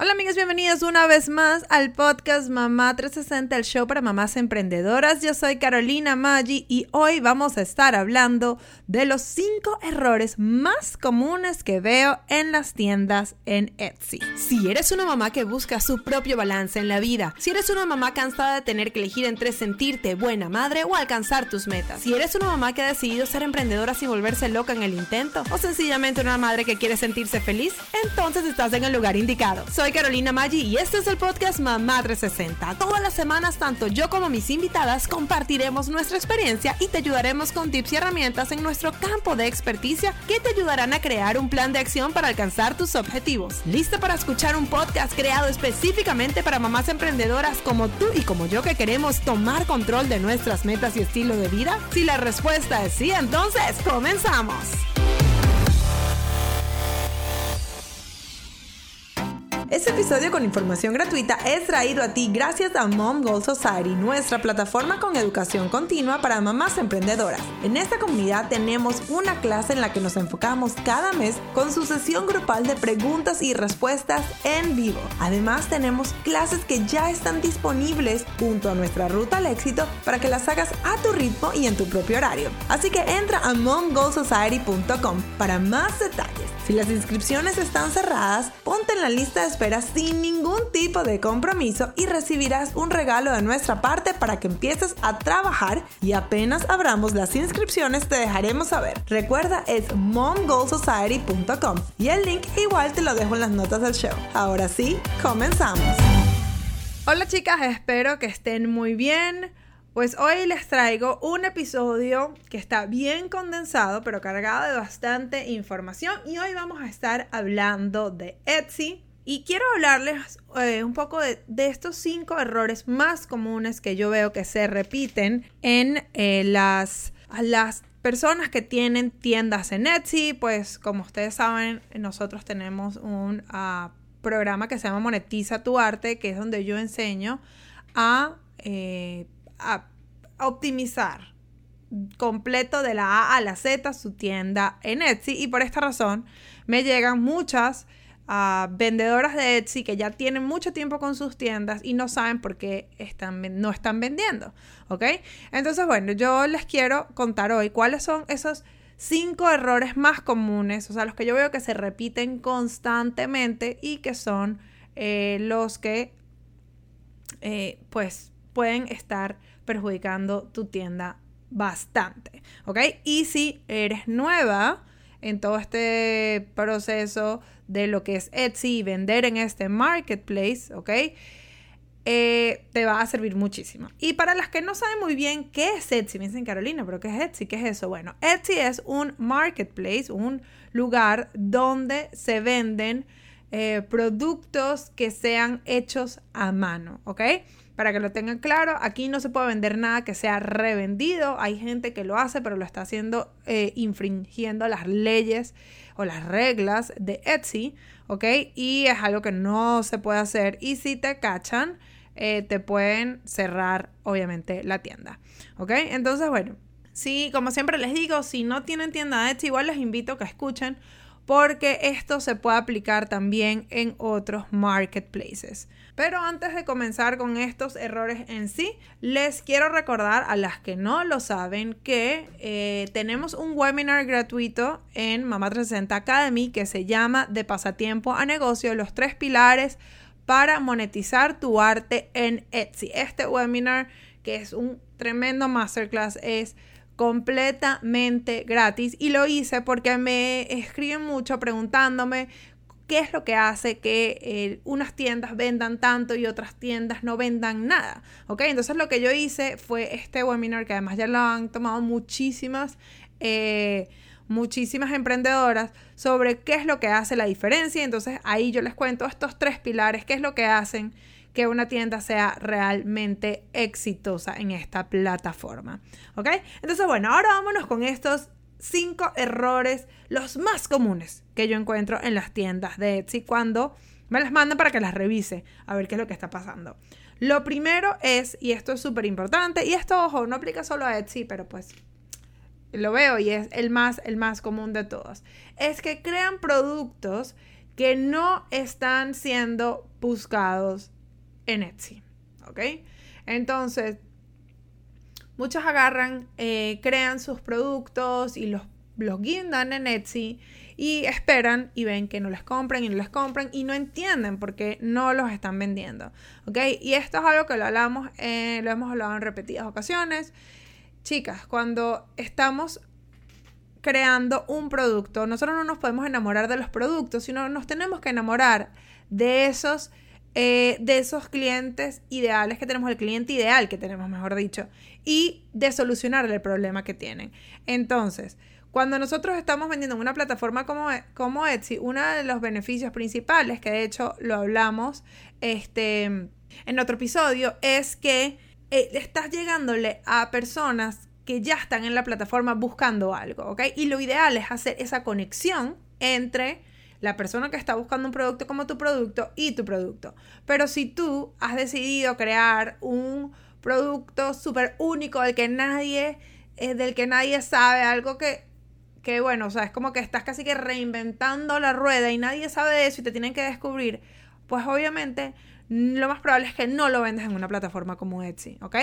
Hola amigos, bienvenidos una vez más al podcast Mamá 360, el show para mamás emprendedoras. Yo soy Carolina Maggi y hoy vamos a estar hablando de los 5 errores más comunes que veo en las tiendas en Etsy. Si eres una mamá que busca su propio balance en la vida, si eres una mamá cansada de tener que elegir entre sentirte buena madre o alcanzar tus metas, si eres una mamá que ha decidido ser emprendedora sin volverse loca en el intento o sencillamente una madre que quiere sentirse feliz, entonces estás en el lugar indicado. Soy Carolina Maggi y este es el podcast Mamá 360. Todas las semanas, tanto yo como mis invitadas compartiremos nuestra experiencia y te ayudaremos con tips y herramientas en nuestro campo de experticia que te ayudarán a crear un plan de acción para alcanzar tus objetivos. ¿Lista para escuchar un podcast creado específicamente para mamás emprendedoras como tú y como yo que queremos tomar control de nuestras metas y estilo de vida? Si la respuesta es sí, entonces comenzamos. Este episodio con información gratuita es traído a ti gracias a Mom Goal Society, nuestra plataforma con educación continua para mamás emprendedoras. En esta comunidad tenemos una clase en la que nos enfocamos cada mes con su sesión grupal de preguntas y respuestas en vivo. Además tenemos clases que ya están disponibles junto a nuestra ruta al éxito para que las hagas a tu ritmo y en tu propio horario. Así que entra a momgoalsociety.com para más detalles. Si las inscripciones están cerradas, ponte en la lista de espera sin ningún tipo de compromiso y recibirás un regalo de nuestra parte para que empieces a trabajar y apenas abramos las inscripciones te dejaremos saber. Recuerda es momgoalsociety.com y el link igual te lo dejo en las notas del show. Ahora sí, comenzamos. Hola chicas, espero que estén muy bien. Pues hoy les traigo un episodio que está bien condensado, pero cargado de bastante información. Y hoy vamos a estar hablando de Etsy. Y quiero hablarles eh, un poco de, estos cinco errores más comunes que yo veo que se repiten en eh, las, las personas que tienen tiendas en Etsy. Pues como ustedes saben, nosotros tenemos un ah, programa que se llama Monetiza tu Arte, que es donde yo enseño a... Eh, a optimizar completo de la A a la Z su tienda en Etsy y por esta razón me llegan muchas ah, vendedoras de Etsy que ya tienen mucho tiempo con sus tiendas y no saben por qué están, no están vendiendo, ¿ok? Entonces, bueno, yo les quiero contar hoy cuáles son esos cinco errores más comunes, o sea, los que yo veo que se repiten constantemente y que son eh, los que, eh, pues, pueden estar perjudicando tu tienda bastante, ¿ok? Y si eres nueva en todo este proceso de lo que es Etsy y vender en este marketplace, ¿ok? Eh, te va a servir muchísimo. Y para las que no saben muy bien qué es Etsy, me dicen Carolina, pero ¿qué es Etsy? ¿Qué es eso? Bueno, Etsy es un marketplace, un lugar donde se venden eh, productos que sean hechos a mano, ¿ok? Para que lo tengan claro, aquí no se puede vender nada que sea revendido. Hay gente que lo hace, pero lo está haciendo eh, infringiendo las leyes o las reglas de Etsy, ¿ok? Y es algo que no se puede hacer. Y si te cachan, eh, te pueden cerrar, obviamente, la tienda, ¿ok? Entonces, bueno, sí, como siempre les digo, si no tienen tienda de Etsy, igual les invito a que escuchen porque esto se puede aplicar también en otros marketplaces. Pero antes de comenzar con estos errores en sí, les quiero recordar a las que no lo saben que eh, tenemos un webinar gratuito en Mamá 360 Academy que se llama De pasatiempo a negocio, los tres pilares para monetizar tu arte en Etsy. Este webinar, que es un tremendo masterclass, es completamente gratis y lo hice porque me escriben mucho preguntándome qué es lo que hace que eh, unas tiendas vendan tanto y otras tiendas no vendan nada. ¿Ok? Entonces lo que yo hice fue este webinar que además ya lo han tomado muchísimas, eh, muchísimas emprendedoras sobre qué es lo que hace la diferencia. Entonces ahí yo les cuento estos tres pilares, qué es lo que hacen que una tienda sea realmente exitosa en esta plataforma. ¿Ok? Entonces, bueno, ahora vámonos con estos cinco errores, los más comunes que yo encuentro en las tiendas de Etsy cuando me las mandan para que las revise, a ver qué es lo que está pasando. Lo primero es, y esto es súper importante, y esto, ojo, no aplica solo a Etsy, pero pues lo veo y es el más, el más común de todos, es que crean productos que no están siendo buscados en Etsy. ¿Ok? Entonces, muchos agarran, eh, crean sus productos y los, los guindan en Etsy y esperan y ven que no les compran y no les compran y no entienden por qué no los están vendiendo. ¿Ok? Y esto es algo que lo hablamos, eh, lo hemos hablado en repetidas ocasiones. Chicas, cuando estamos creando un producto, nosotros no nos podemos enamorar de los productos, sino nos tenemos que enamorar de esos, eh, de esos clientes ideales que tenemos, el cliente ideal que tenemos, mejor dicho, y de solucionar el problema que tienen. Entonces, cuando nosotros estamos vendiendo en una plataforma como, como Etsy, uno de los beneficios principales, que de hecho lo hablamos este, en otro episodio, es que eh, estás llegándole a personas que ya están en la plataforma buscando algo. Y lo ideal es hacer esa conexión entre la persona que está buscando un producto como tu producto y tu producto. Pero si tú has decidido crear un producto súper único del que nadie, eh, del que nadie sabe, algo que, que, bueno, o sea, es como que estás casi que reinventando la rueda y nadie sabe de eso y te tienen que descubrir, pues obviamente lo más probable es que no lo vendas en una plataforma como Etsy, ¿ok?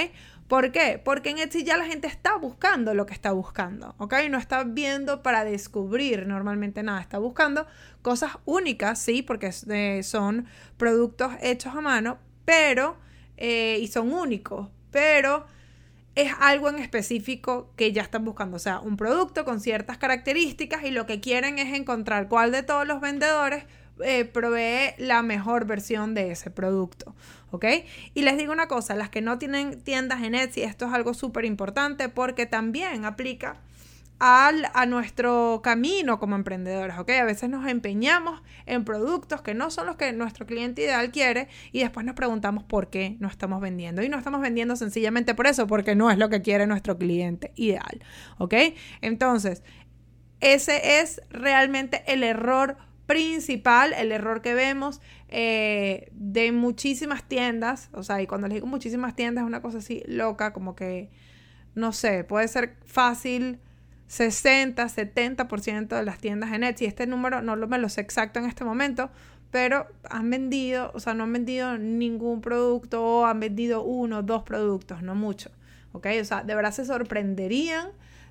¿Por qué? Porque en Etsy ya la gente está buscando lo que está buscando, ¿ok? No está viendo para descubrir normalmente nada, está buscando cosas únicas, sí, porque son productos hechos a mano, pero, eh, y son únicos, pero es algo en específico que ya están buscando, o sea, un producto con ciertas características y lo que quieren es encontrar cuál de todos los vendedores eh, provee la mejor versión de ese producto. ¿Ok? Y les digo una cosa, las que no tienen tiendas en Etsy, esto es algo súper importante porque también aplica al, a nuestro camino como emprendedores, ¿ok? A veces nos empeñamos en productos que no son los que nuestro cliente ideal quiere y después nos preguntamos por qué no estamos vendiendo. Y no estamos vendiendo sencillamente por eso, porque no es lo que quiere nuestro cliente ideal, ¿ok? Entonces, ese es realmente el error principal, el error que vemos eh, de muchísimas tiendas, o sea, y cuando les digo muchísimas tiendas es una cosa así loca, como que, no sé, puede ser fácil 60, 70% de las tiendas en Etsy. Este número no lo, me lo sé exacto en este momento, pero han vendido, o sea, no han vendido ningún producto o han vendido uno, dos productos, no mucho, ¿ok? O sea, de verdad se sorprenderían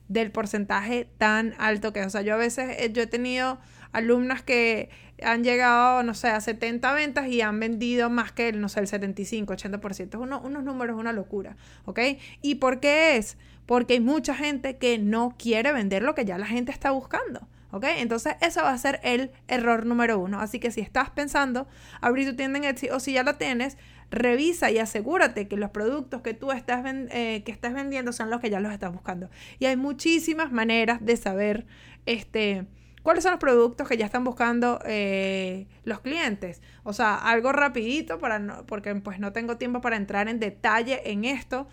del porcentaje tan alto que, o sea, yo a veces, eh, yo he tenido alumnas que han llegado, no sé, a 70 ventas y han vendido más que, no sé, el 75, 80%. Es unos números, una locura, ¿ok? ¿Y por qué es? Porque hay mucha gente que no quiere vender lo que ya la gente está buscando. ¿Ok? Entonces, eso va a ser el error número uno. Así que si estás pensando abrir tu tienda en Etsy o si ya la tienes, revisa y asegúrate que los productos que tú estás, eh, que estás vendiendo son los que ya los estás buscando. Y hay muchísimas maneras de saber este, ¿Cuáles son los productos que ya están buscando eh, los clientes? O sea, algo rapidito para no, porque pues no tengo tiempo para entrar en detalle en esto,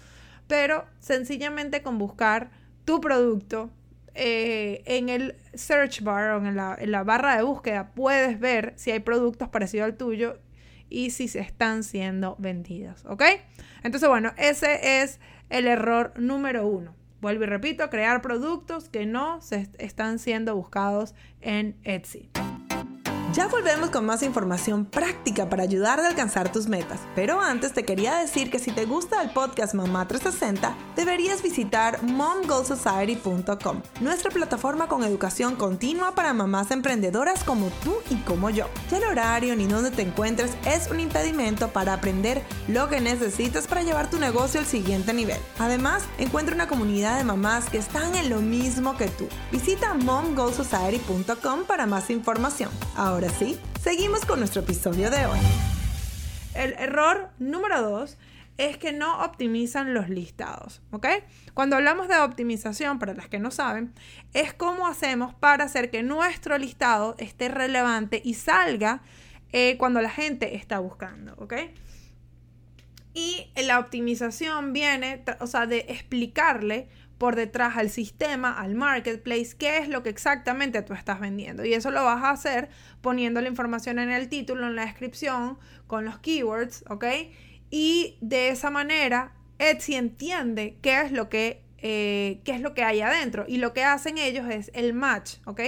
pero sencillamente con buscar tu producto eh, en el search bar o en la, en la barra de búsqueda puedes ver si hay productos parecidos al tuyo y si se están siendo vendidos, ¿ok? Entonces, bueno, ese es el error número uno. Vuelvo y repito, crear productos que no se están siendo buscados en Etsy. Ya volvemos con más información práctica para ayudarte a alcanzar tus metas. Pero antes te quería decir que si te gusta el podcast Mamá 360, deberías visitar momgoalsociety.com, nuestra plataforma con educación continua para mamás emprendedoras como tú y como yo. Ya el horario ni donde te encuentres es un impedimento para aprender lo que necesitas para llevar tu negocio al siguiente nivel. Además, encuentra una comunidad de mamás que están en lo mismo que tú. Visita momgoalsociety.com para más información. Ahora ahora sí, seguimos con nuestro episodio de hoy. El error número dos es que no optimizan los listados, ¿ok? Cuando hablamos de optimización, para las que no saben, es cómo hacemos para hacer que nuestro listado esté relevante y salga eh, cuando la gente está buscando, ¿ok? Y la optimización viene, o sea, de explicarle por detrás al sistema, al marketplace, qué es lo que exactamente tú estás vendiendo. Y eso lo vas a hacer poniendo la información en el título, en la descripción, con los keywords, ¿ok? Y de esa manera, Etsy entiende qué es lo que, eh, qué es lo que hay adentro. Y lo que hacen ellos es el match, ¿ok?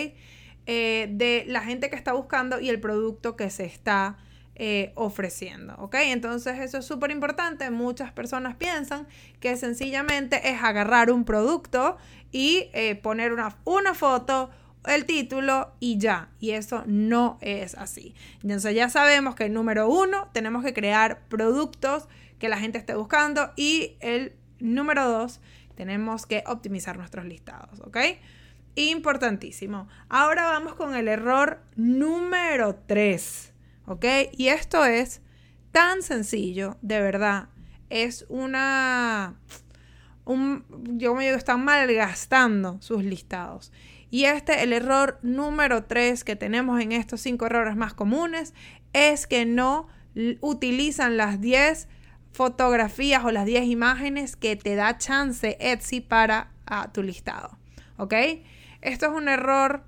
eh, de la gente que está buscando y el producto que se está eh, ofreciendo, ¿ok? Entonces eso es súper importante. Muchas personas piensan que sencillamente es agarrar un producto y eh, poner una, una foto, el título y ya. Y eso no es así. Entonces ya sabemos que el número uno, tenemos que crear productos que la gente esté buscando y el número dos, tenemos que optimizar nuestros listados, ¿ok? Importantísimo. Ahora vamos con el error número tres. ¿Ok? Y esto es tan sencillo, de verdad. Es una... Un, yo me digo, están malgastando sus listados. Y este, el error número 3 que tenemos en estos cinco errores más comunes, es que no utilizan las 10 fotografías o las 10 imágenes que te da chance Etsy para ah, tu listado. ¿Ok? Esto es un error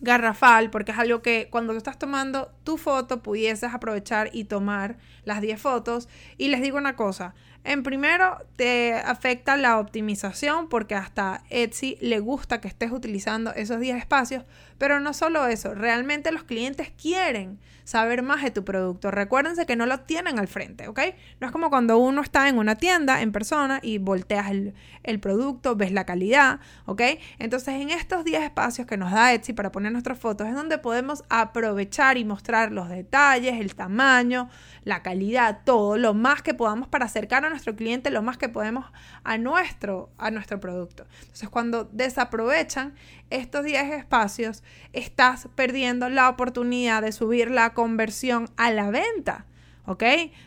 garrafal, porque es algo que cuando tú estás tomando tu foto pudieses aprovechar y tomar las 10 fotos. Y les digo una cosa, en primero te afecta la optimización porque hasta Etsy le gusta que estés utilizando esos 10 espacios, pero no solo eso, realmente los clientes quieren saber más de tu producto. Recuérdense que no lo tienen al frente, ¿ok? No es como cuando uno está en una tienda en persona y volteas el, producto, ves la calidad, ¿ok? Entonces en estos 10 espacios que nos da Etsy para poner nuestras fotos es donde podemos aprovechar y mostrar los detalles, el tamaño, la calidad, todo, lo más que podamos para acercar a nuestro cliente lo más que podemos a nuestro, a nuestro producto. Entonces cuando desaprovechan estos 10 espacios, estás perdiendo la oportunidad de subir la conversión a la venta, ¿ok?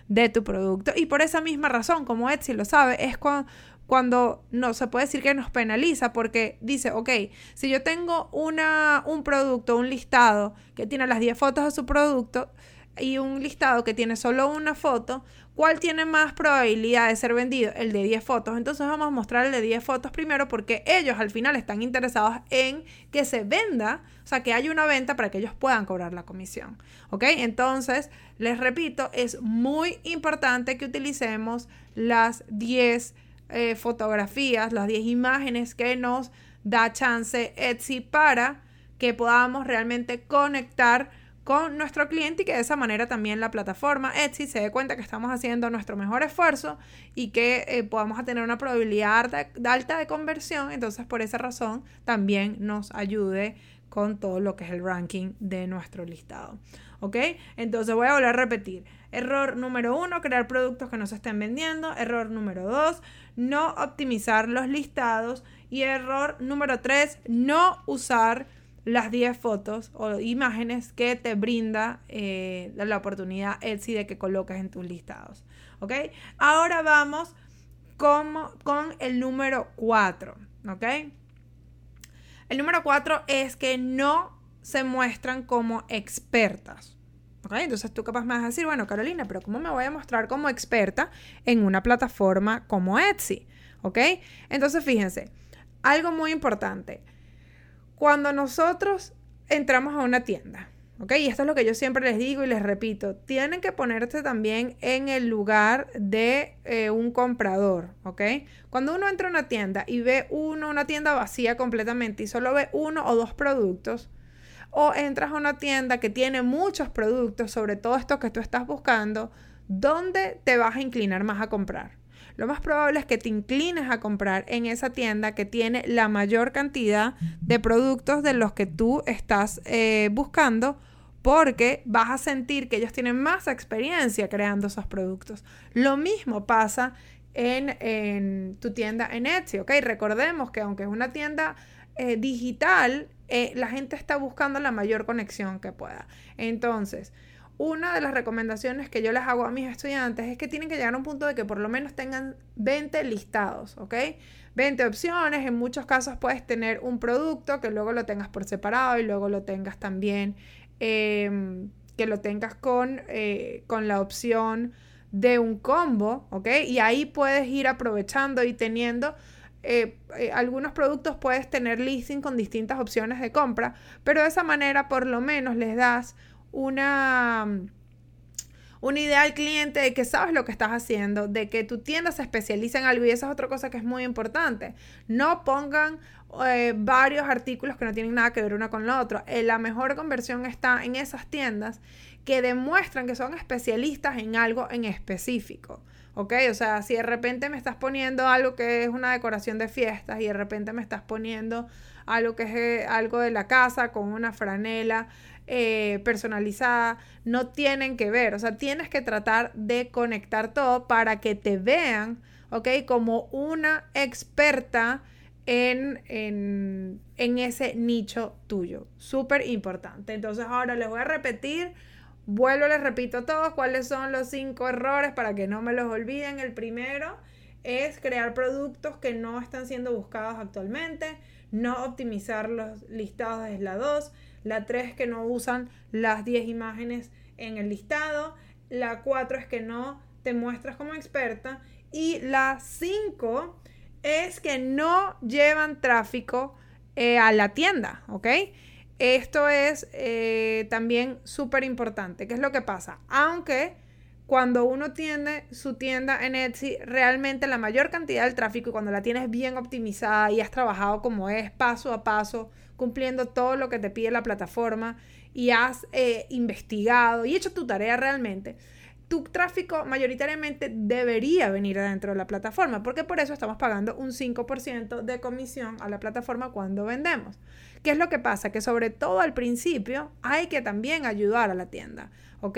De tu producto. Y por esa misma razón, como Etsy lo sabe, es cuando cuando no se puede decir que nos penaliza porque dice, ok, si yo tengo una, un producto, un listado que tiene las 10 fotos de su producto y un listado que tiene solo una foto, ¿Cuál tiene más probabilidad de ser vendido? El de 10 fotos. Entonces vamos a mostrar el de 10 fotos primero porque ellos al final están interesados en que se venda, o sea, que haya una venta para que ellos puedan cobrar la comisión. ¿Ok? Entonces, les repito, es muy importante que utilicemos las 10 eh, fotografías, las 10 imágenes que nos da chance Etsy para que podamos realmente conectar con nuestro cliente y que de esa manera también la plataforma Etsy se dé cuenta que estamos haciendo nuestro mejor esfuerzo y que eh, podamos tener una probabilidad alta, de conversión. Entonces, por esa razón, también nos ayude con todo lo que es el ranking de nuestro listado. ¿Ok? Entonces voy a volver a repetir. Error número uno, crear productos que no se estén vendiendo. Error número dos, no optimizar los listados. Y error número tres, no usar las 10 fotos o imágenes que te brinda eh, la oportunidad Etsy de que coloques en tus listados. ¿Ok? Ahora vamos con, con el número 4. ¿Ok? El número 4 es que no se muestran como expertas. ¿Ok? Entonces tú capaz me vas a decir, bueno, Carolina, pero ¿cómo me voy a mostrar como experta en una plataforma como Etsy? ¿Ok? Entonces fíjense, algo muy importante cuando nosotros entramos a una tienda, ¿ok? Y esto es lo que yo siempre les digo y les repito, tienen que ponerse también en el lugar de eh, un comprador, ¿ok? Cuando uno entra a una tienda y ve una tienda vacía completamente y solo ve uno o dos productos, o entras a una tienda que tiene muchos productos, sobre todo estos que tú estás buscando, ¿dónde te vas a inclinar más a comprar? Lo más probable es que te inclines a comprar en esa tienda que tiene la mayor cantidad de productos de los que tú estás eh, buscando porque vas a sentir que ellos tienen más experiencia creando esos productos. Lo mismo pasa en, tu tienda en Etsy, ¿ok? Recordemos que aunque es una tienda eh, digital, eh, la gente está buscando la mayor conexión que pueda. Entonces, una de las recomendaciones que yo les hago a mis estudiantes es que tienen que llegar a un punto de que por lo menos tengan 20 listados, ¿ok? 20 opciones, en muchos casos puedes tener un producto que luego lo tengas por separado y luego lo tengas también, em, que lo tengas con, eh, con la opción de un combo, ¿ok? Y ahí puedes ir aprovechando y teniendo... Eh, eh, algunos productos puedes tener listing con distintas opciones de compra, pero de esa manera por lo menos les das una, idea al cliente de que sabes lo que estás haciendo, de que tu tienda se especializa en algo y esa es otra cosa que es muy importante. No pongan eh, varios artículos que no tienen nada que ver una con la otra. Eh, la mejor conversión está en esas tiendas que demuestran que son especialistas en algo en específico. ¿Ok? O sea, si de repente me estás poniendo algo que es una decoración de fiestas y de repente me estás poniendo algo que es eh, algo de la casa con una franela eh, personalizada, no tienen que ver. O sea, tienes que tratar de conectar todo para que te vean, ¿ok? Como una experta en, en, en ese nicho tuyo. Súper importante. Entonces ahora les voy a repetir. Vuelvo, les repito a todos cuáles son los cinco errores para que no me los olviden. El primero es crear productos que no están siendo buscados actualmente, no optimizar los listados es la 2, la 3 es que no usan las 10 imágenes en el listado. La 4 es que no te muestras como experta. Y la 5 es que no llevan tráfico eh, a la tienda, ¿ok? Esto es eh, también súper importante. ¿Qué es lo que pasa? Aunque cuando uno tiene su tienda en Etsy, realmente la mayor cantidad del tráfico, y cuando la tienes bien optimizada y has trabajado como es, paso a paso, cumpliendo todo lo que te pide la plataforma y has eh, investigado y hecho tu tarea realmente, tu tráfico mayoritariamente debería venir adentro de la plataforma, porque por eso estamos pagando un 5% de comisión a la plataforma cuando vendemos. ¿Qué es lo que pasa? Que sobre todo al principio hay que también ayudar a la tienda, ¿ok?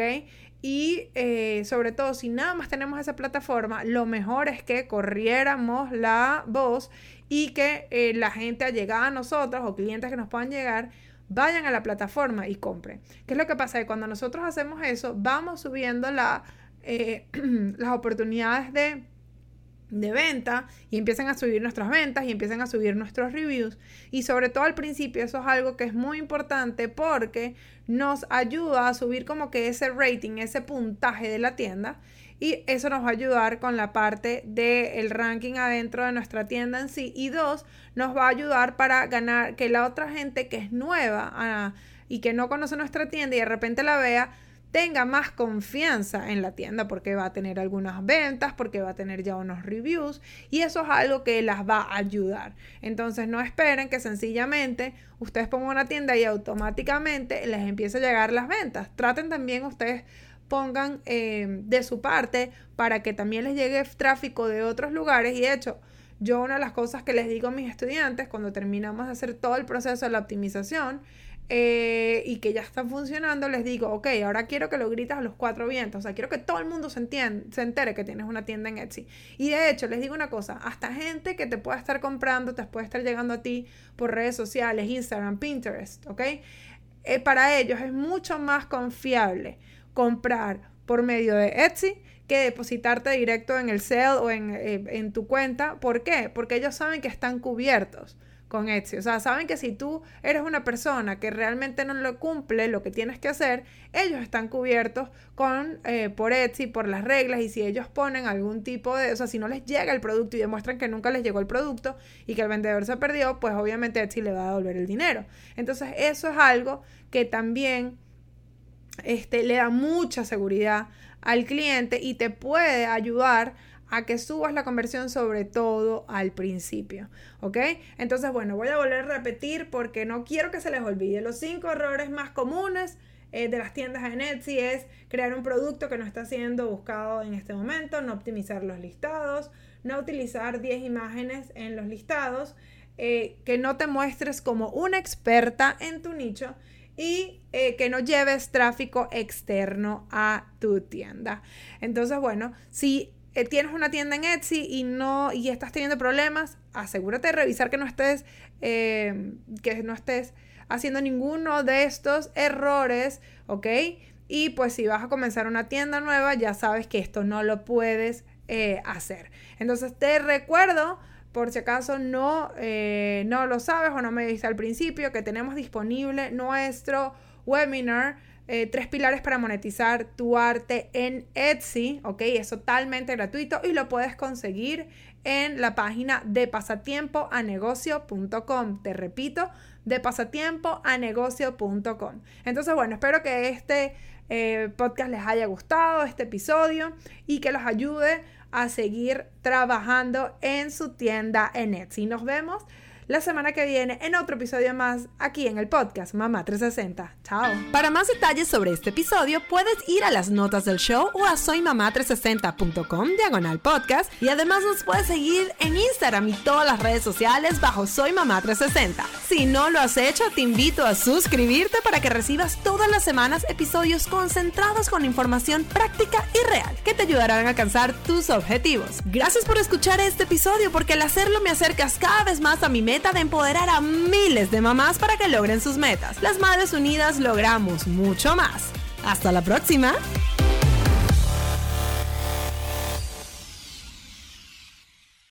Y eh, sobre todo, si nada más tenemos esa plataforma, lo mejor es que corriéramos la voz y que eh, la gente llegado a nosotros o clientes que nos puedan llegar vayan a la plataforma y compren. ¿Qué es lo que pasa? Que cuando nosotros hacemos eso, vamos subiendo la, eh, las oportunidades de de venta y empiezan a subir nuestras ventas y empiezan a subir nuestros reviews. Y sobre todo al principio eso es algo que es muy importante porque nos ayuda a subir como que ese rating, ese puntaje de la tienda. Y eso nos va a ayudar con la parte del ranking adentro de nuestra tienda en sí. Y dos, nos va a ayudar para ganar que la otra gente que es nueva ah, y que no conoce nuestra tienda y de repente la vea, tenga más confianza en la tienda porque va a tener algunas ventas, porque va a tener ya unos reviews y eso es algo que las va a ayudar. Entonces no esperen que sencillamente ustedes pongan una tienda y automáticamente les empiece a llegar las ventas. Traten también ustedes pongan eh, de su parte para que también les llegue tráfico de otros lugares y de hecho yo una de las cosas que les digo a mis estudiantes cuando terminamos de hacer todo el proceso de la optimización eh, y que ya están funcionando, les digo, ok, ahora quiero que lo gritas a los cuatro vientos, o sea, quiero que todo el mundo se, entiende, se entere que tienes una tienda en Etsy. Y de hecho, les digo una cosa, hasta gente que te pueda estar comprando, te puede estar llegando a ti por redes sociales, Instagram, Pinterest, ¿ok? Eh, para ellos es mucho más confiable comprar por medio de Etsy que depositarte directo en el sale o en, eh, en tu cuenta. ¿Por qué? Porque ellos saben que están cubiertos con Etsy. O sea, saben que si tú eres una persona que realmente no lo cumple lo que tienes que hacer, ellos están cubiertos con eh, por Etsy, por las reglas y si ellos ponen algún tipo de, o sea, si no les llega el producto y demuestran que nunca les llegó el producto y que el vendedor se perdió, pues obviamente Etsy le va a devolver el dinero. Entonces, eso es algo que también este, le da mucha seguridad al cliente y te puede ayudar a que subas la conversión sobre todo al principio, ¿ok? Entonces, bueno, voy a volver a repetir porque no quiero que se les olvide. Los cinco errores más comunes eh, de las tiendas en Etsy es crear un producto que no está siendo buscado en este momento, no optimizar los listados, no utilizar 10 imágenes en los listados, eh, que no te muestres como una experta en tu nicho y eh, que no lleves tráfico externo a tu tienda. Entonces, bueno, si eh, tienes una tienda en Etsy y no y estás teniendo problemas, asegúrate de revisar que no estés eh, que no estés haciendo ninguno de estos errores, ¿ok? Y pues si vas a comenzar una tienda nueva, ya sabes que esto no lo puedes eh, hacer. Entonces te recuerdo, por si acaso no, no lo sabes o no me viste al principio, que tenemos disponible nuestro webinar eh, tres pilares para monetizar tu arte en Etsy, ¿ok? Es totalmente gratuito y lo puedes conseguir en la página de pasatiempoanegocio.com. Te repito, de pasatiempoanegocio.com. Entonces, bueno, espero que este eh, podcast les haya gustado este episodio y que los ayude a seguir trabajando en su tienda en Etsy. Nos vemos la semana que viene en otro episodio más aquí en el podcast Mamá 360. Chao. Para más detalles sobre este episodio puedes ir a las notas del show o a soymamá360.com diagonal podcast y además nos puedes seguir en Instagram y todas las redes sociales bajo Soy Mamá 360. Si no lo has hecho, te invito a suscribirte para que recibas todas las semanas episodios concentrados con información práctica y real que te ayudarán a alcanzar tus objetivos. Gracias por escuchar este episodio porque al hacerlo me acercas cada vez más a mi meta de empoderar a miles de mamás para que logren sus metas. Las Madres Unidas logramos mucho más. Hasta la próxima.